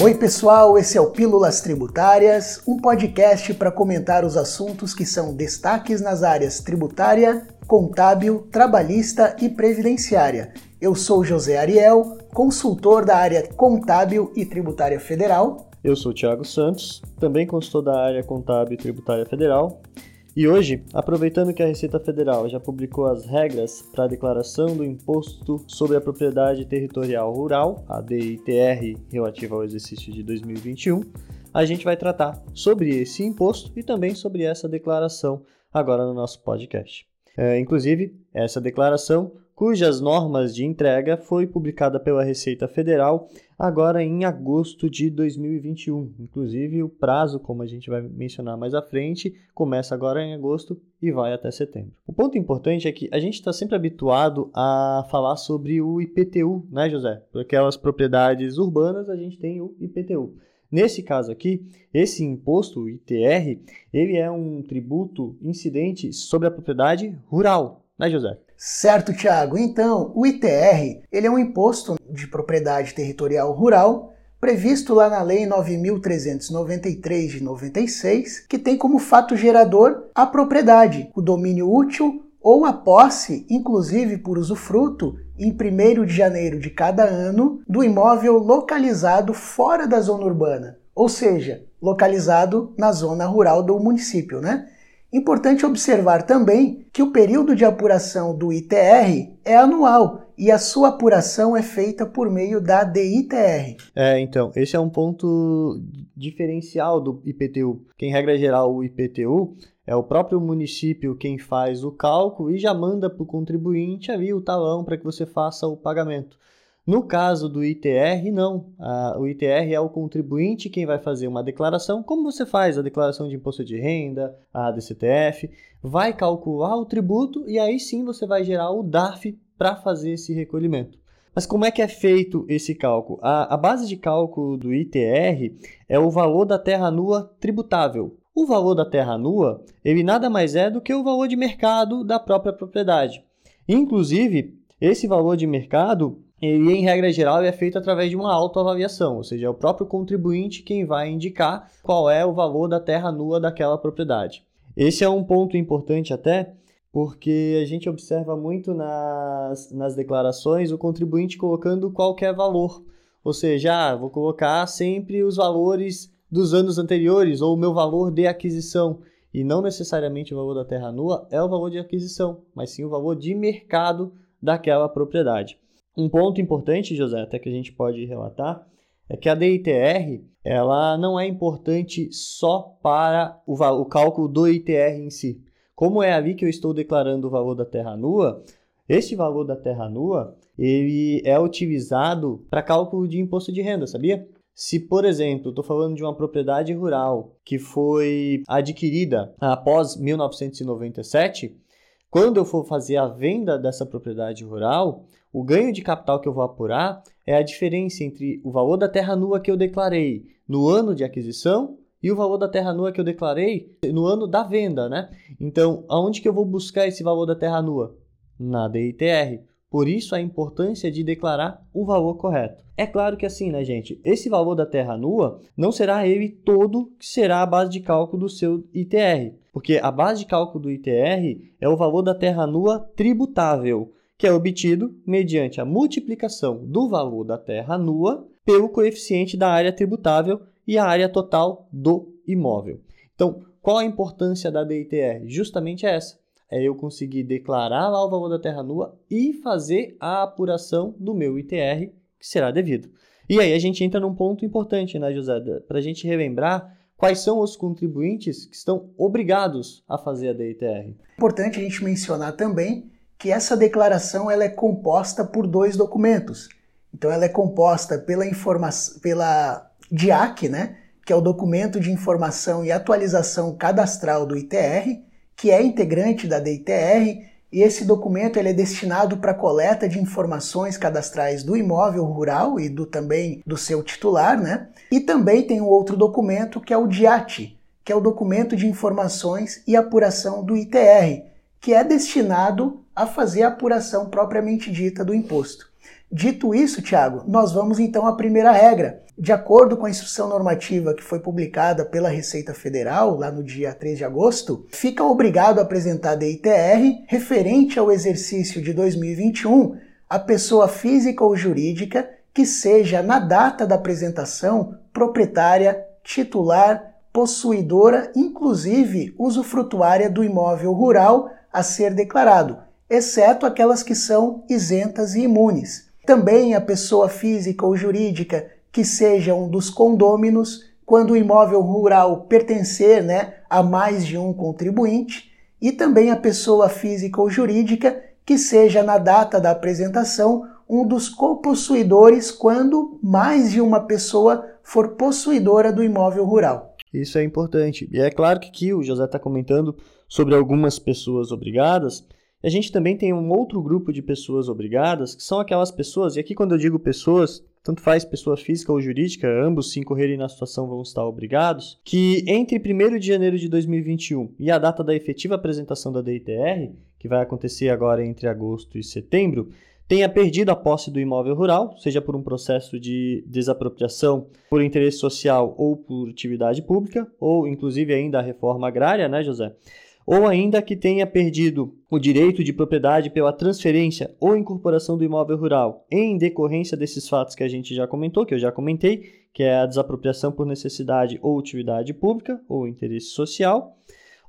Oi, pessoal, esse é o Pílulas Tributárias, um podcast para comentar os assuntos que são destaques nas áreas tributária, contábil, trabalhista e previdenciária. Eu sou José Ariel, consultor da área contábil e tributária federal. Eu sou Thiago Santos, também consultor da área contábil e tributária federal. E hoje, aproveitando que a Receita Federal já publicou as regras para a declaração do Imposto sobre a Propriedade Territorial Rural, a DITR, relativa ao exercício de 2021, a gente vai tratar sobre esse imposto e também sobre essa declaração agora no nosso podcast. É, inclusive, essa declaração cujas normas de entrega foi publicada pela Receita Federal agora em agosto de 2021. Inclusive, o prazo, como a gente vai mencionar mais à frente, começa agora em agosto e vai até setembro. O ponto importante é que a gente está sempre habituado a falar sobre o IPTU, né, José? Por aquelas propriedades urbanas, a gente tem o IPTU. Nesse caso aqui, esse imposto, o ITR, ele é um tributo incidente sobre a propriedade rural, né, José? Certo, Tiago. Então, o ITR ele é um imposto de propriedade territorial rural previsto lá na Lei 9.393 de 96, que tem como fato gerador a propriedade, o domínio útil ou a posse, inclusive por usufruto, em 1 de janeiro de cada ano, do imóvel localizado fora da zona urbana, ou seja, localizado na zona rural do município, né? Importante observar também que o período de apuração do ITR é anual e a sua apuração é feita por meio da DITR. É, então, esse é um ponto diferencial do IPTU. Que, em regra geral, o IPTU é o próprio município quem faz o cálculo e já manda para o contribuinte ali o talão para que você faça o pagamento. No caso do ITR, não. o ITR é o contribuinte quem vai fazer uma declaração, como você faz a declaração de imposto de renda, a DCTF, vai calcular o tributo e aí sim você vai gerar o DARF para fazer esse recolhimento. Mas como é que é feito esse cálculo? A, a base de cálculo do ITR é o valor da terra nua tributável. O valor da terra nua, ele nada mais é do que o valor de mercado da própria propriedade. Inclusive, esse valor de mercado ele, em regra geral, é feito através de uma autoavaliação, ou seja, é o próprio contribuinte quem vai indicar qual é o valor da terra nua daquela propriedade. Esse é um ponto importante até porque a gente observa muito nas, nas declarações o contribuinte colocando qualquer valor, ou seja, ah, vou colocar sempre os valores dos anos anteriores ou o meu valor de aquisição. E não necessariamente o valor da terra nua é o valor de aquisição, mas sim o valor de mercado daquela propriedade. Um ponto importante, José, até que a gente pode relatar, é que a DITR ela não é importante só para o, o cálculo do ITR em si. Como é ali que eu estou declarando o valor da terra nua, este valor da terra nua ele é utilizado para cálculo de imposto de renda, sabia? Se, por exemplo, estou falando de uma propriedade rural que foi adquirida após 1997, quando eu for fazer a venda dessa propriedade rural, o ganho de capital que eu vou apurar é a diferença entre o valor da terra nua que eu declarei no ano de aquisição e o valor da terra nua que eu declarei no ano da venda, né? Então, aonde que eu vou buscar esse valor da terra nua? Na DITR. Por isso a importância de declarar o valor correto. É claro que assim, né, gente? Esse valor da terra nua não será ele todo que será a base de cálculo do seu ITR, porque a base de cálculo do ITR é o valor da terra nua tributável que é obtido mediante a multiplicação do valor da terra nua pelo coeficiente da área tributável e a área total do imóvel. Então, qual a importância da DITR? Justamente essa. É eu conseguir declarar lá o valor da terra nua e fazer a apuração do meu ITR, que será devido. E aí a gente entra num ponto importante, né, José? Para a gente relembrar quais são os contribuintes que estão obrigados a fazer a DITR. Importante a gente mencionar também que essa declaração ela é composta por dois documentos. Então ela é composta pela informação, pela DIAC, né, que é o documento de informação e atualização cadastral do ITR, que é integrante da DITR, e esse documento ele é destinado para coleta de informações cadastrais do imóvel rural e do também do seu titular, né? E também tem um outro documento que é o DIAT, que é o documento de informações e apuração do ITR, que é destinado a fazer a apuração propriamente dita do imposto. Dito isso, Tiago, nós vamos então à primeira regra. De acordo com a instrução normativa que foi publicada pela Receita Federal, lá no dia 3 de agosto, fica obrigado a apresentar DITR referente ao exercício de 2021 a pessoa física ou jurídica que seja, na data da apresentação, proprietária, titular, possuidora, inclusive usufrutuária do imóvel rural a ser declarado, exceto aquelas que são isentas e imunes. Também a pessoa física ou jurídica que seja um dos condôminos, quando o imóvel rural pertencer né, a mais de um contribuinte, e também a pessoa física ou jurídica que seja, na data da apresentação, um dos copossuidores quando mais de uma pessoa for possuidora do imóvel rural. Isso é importante. E é claro que aqui o José está comentando sobre algumas pessoas obrigadas. A gente também tem um outro grupo de pessoas obrigadas, que são aquelas pessoas, e aqui quando eu digo pessoas, tanto faz pessoa física ou jurídica, ambos se incorrerem na situação vão estar obrigados, que entre 1 de janeiro de 2021 e a data da efetiva apresentação da DITR, que vai acontecer agora entre agosto e setembro, tenha perdido a posse do imóvel rural, seja por um processo de desapropriação por interesse social ou por atividade pública, ou inclusive ainda a reforma agrária, né, José? Ou ainda que tenha perdido o direito de propriedade pela transferência ou incorporação do imóvel rural em decorrência desses fatos que a gente já comentou, que eu já comentei, que é a desapropriação por necessidade ou utilidade pública ou interesse social,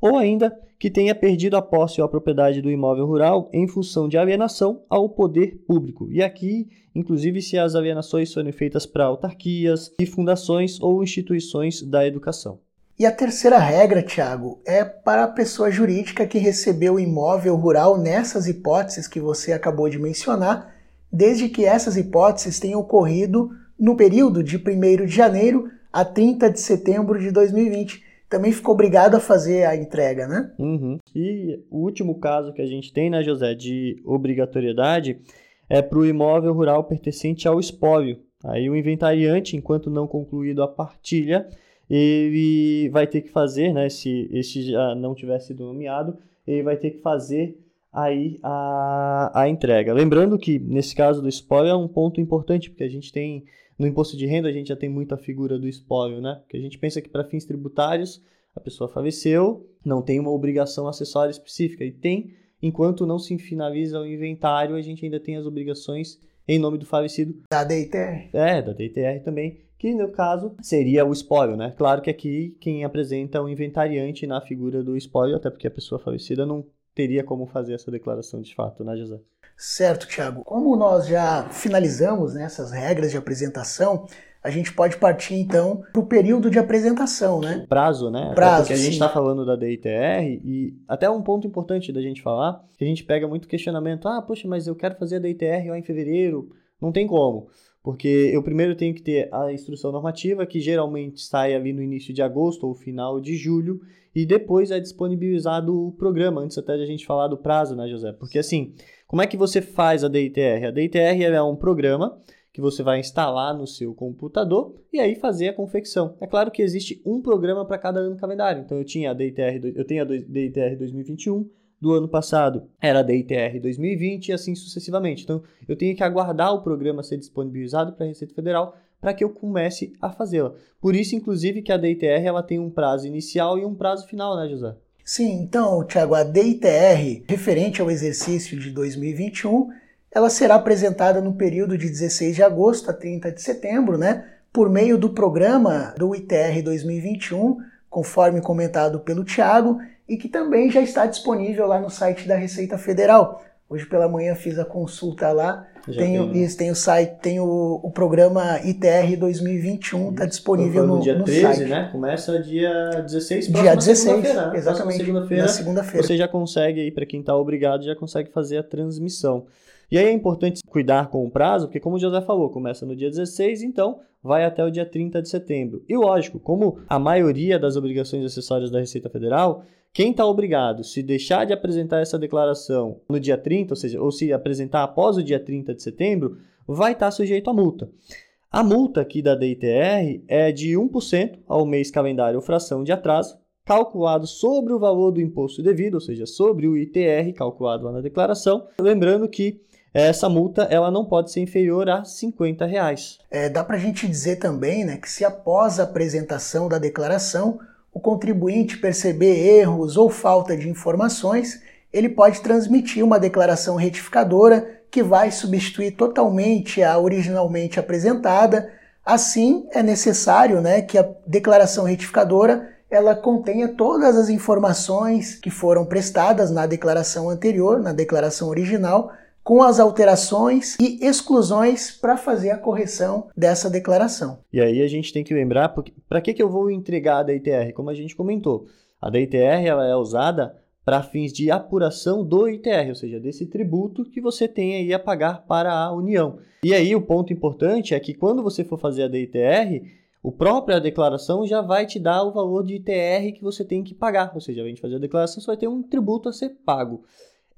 ou ainda que tenha perdido a posse ou a propriedade do imóvel rural em função de alienação ao poder público. E aqui, inclusive, se as alienações forem feitas para autarquias e fundações ou instituições da educação. E a terceira regra, Tiago, é para a pessoa jurídica que recebeu o imóvel rural nessas hipóteses que você acabou de mencionar, desde que essas hipóteses tenham ocorrido no período de 1 de janeiro a 30 de setembro de 2020. Também ficou obrigado a fazer a entrega, né? Uhum. E o último caso que a gente tem, né, José, de obrigatoriedade é para o imóvel rural pertencente ao espólio. Aí o inventariante, enquanto não concluído a partilha, ele vai ter que fazer, né, se este já não tiver sido nomeado, ele vai ter que fazer aí a, a entrega. Lembrando que nesse caso do espólio é um ponto importante, porque a gente tem no imposto de renda a gente já tem muita figura do espólio, né? Porque a gente pensa que para fins tributários a pessoa faleceu, não tem uma obrigação acessória específica e tem, enquanto não se finaliza o inventário, a gente ainda tem as obrigações em nome do falecido. Da DITR. É, da DITR também que no caso seria o espólio, né? Claro que aqui quem apresenta é o inventariante na figura do espólio, até porque a pessoa falecida não teria como fazer essa declaração de fato, né, José? Certo, Thiago. Como nós já finalizamos né, essas regras de apresentação, a gente pode partir então para o período de apresentação, né? Prazo, né? Prazo. porque a gente está falando da DITR e até um ponto importante da gente falar, que a gente pega muito questionamento: ah, poxa, mas eu quero fazer a DITR lá em fevereiro. Não tem como. Porque eu primeiro tenho que ter a instrução normativa, que geralmente sai ali no início de agosto ou final de julho, e depois é disponibilizado o programa, antes até de a gente falar do prazo, né, José? Porque assim, como é que você faz a DITR? A DITR é um programa que você vai instalar no seu computador e aí fazer a confecção. É claro que existe um programa para cada ano calendário. Então eu tinha a DITR, eu tenho a DITR 2021, do ano passado era da ITR 2020 e assim sucessivamente. Então, eu tenho que aguardar o programa ser disponibilizado para a Receita Federal para que eu comece a fazê-la. Por isso, inclusive, que a DITR ela tem um prazo inicial e um prazo final, né, José? Sim, então, Tiago, a DITR, referente ao exercício de 2021, ela será apresentada no período de 16 de agosto a 30 de setembro, né, por meio do programa do ITR 2021, conforme comentado pelo Tiago, e que também já está disponível lá no site da Receita Federal. Hoje pela manhã fiz a consulta lá. tem, tem, tem o site, tem o, o programa ITR 2021, está disponível no, dia no 13, site. né? Começa dia 16, dia 16, segunda-feira. Exatamente. Segunda-feira. Na segunda-feira. Você já consegue aí para quem está obrigado, já consegue fazer a transmissão. E aí é importante cuidar com o prazo, porque como o José falou, começa no dia 16, então vai até o dia 30 de setembro. E lógico, como a maioria das obrigações acessórias da Receita Federal, quem está obrigado, se deixar de apresentar essa declaração no dia 30, ou seja, ou se apresentar após o dia 30 de setembro, vai estar tá sujeito a multa. A multa aqui da DITR é de 1% ao mês calendário ou fração de atraso, calculado sobre o valor do imposto devido, ou seja, sobre o ITR calculado lá na declaração. Lembrando que essa multa ela não pode ser inferior a 50 reais. É, dá para a gente dizer também né, que se após a apresentação da declaração o contribuinte perceber erros ou falta de informações, ele pode transmitir uma declaração retificadora que vai substituir totalmente a originalmente apresentada. Assim, é necessário né, que a declaração retificadora ela contenha todas as informações que foram prestadas na declaração anterior, na declaração original, com as alterações e exclusões para fazer a correção dessa declaração. E aí a gente tem que lembrar para que, que eu vou entregar a DITR, como a gente comentou. A DITR ela é usada para fins de apuração do ITR, ou seja, desse tributo que você tem aí a pagar para a União. E aí o ponto importante é que quando você for fazer a DITR, o própria declaração já vai te dar o valor de ITR que você tem que pagar, ou seja, a gente fazer a declaração, você vai ter um tributo a ser pago.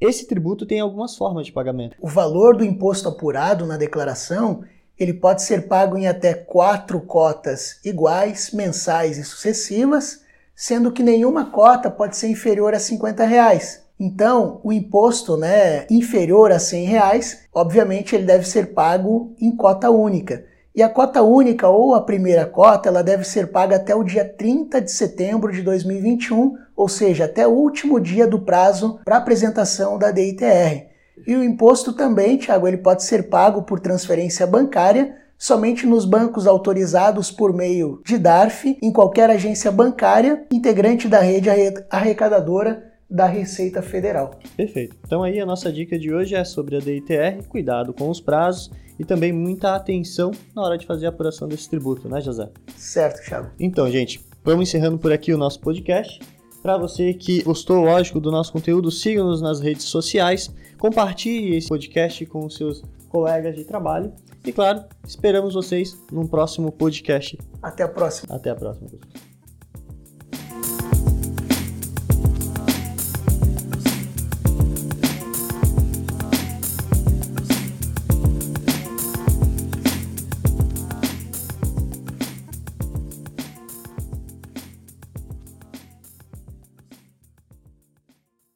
Esse tributo tem algumas formas de pagamento. O valor do imposto apurado na declaração ele pode ser pago em até quatro cotas iguais, mensais e sucessivas, sendo que nenhuma cota pode ser inferior a 50 reais. Então, o imposto né, inferior a 100 reais, obviamente, ele deve ser pago em cota única. E a cota única ou a primeira cota, ela deve ser paga até o dia 30 de setembro de 2021, ou seja, até o último dia do prazo para apresentação da DITR. E o imposto também, Tiago, ele pode ser pago por transferência bancária somente nos bancos autorizados por meio de DARF, em qualquer agência bancária integrante da rede arrecadadora da Receita Federal. Perfeito. Então aí a nossa dica de hoje é sobre a DITR, cuidado com os prazos e também muita atenção na hora de fazer a apuração desse tributo, né, José? Certo, Thiago. Então, gente, vamos encerrando por aqui o nosso podcast. Para você que gostou, lógico, do nosso conteúdo, siga-nos nas redes sociais, compartilhe esse podcast com os seus colegas de trabalho e, claro, esperamos vocês num próximo podcast. Até a próxima. Até a próxima.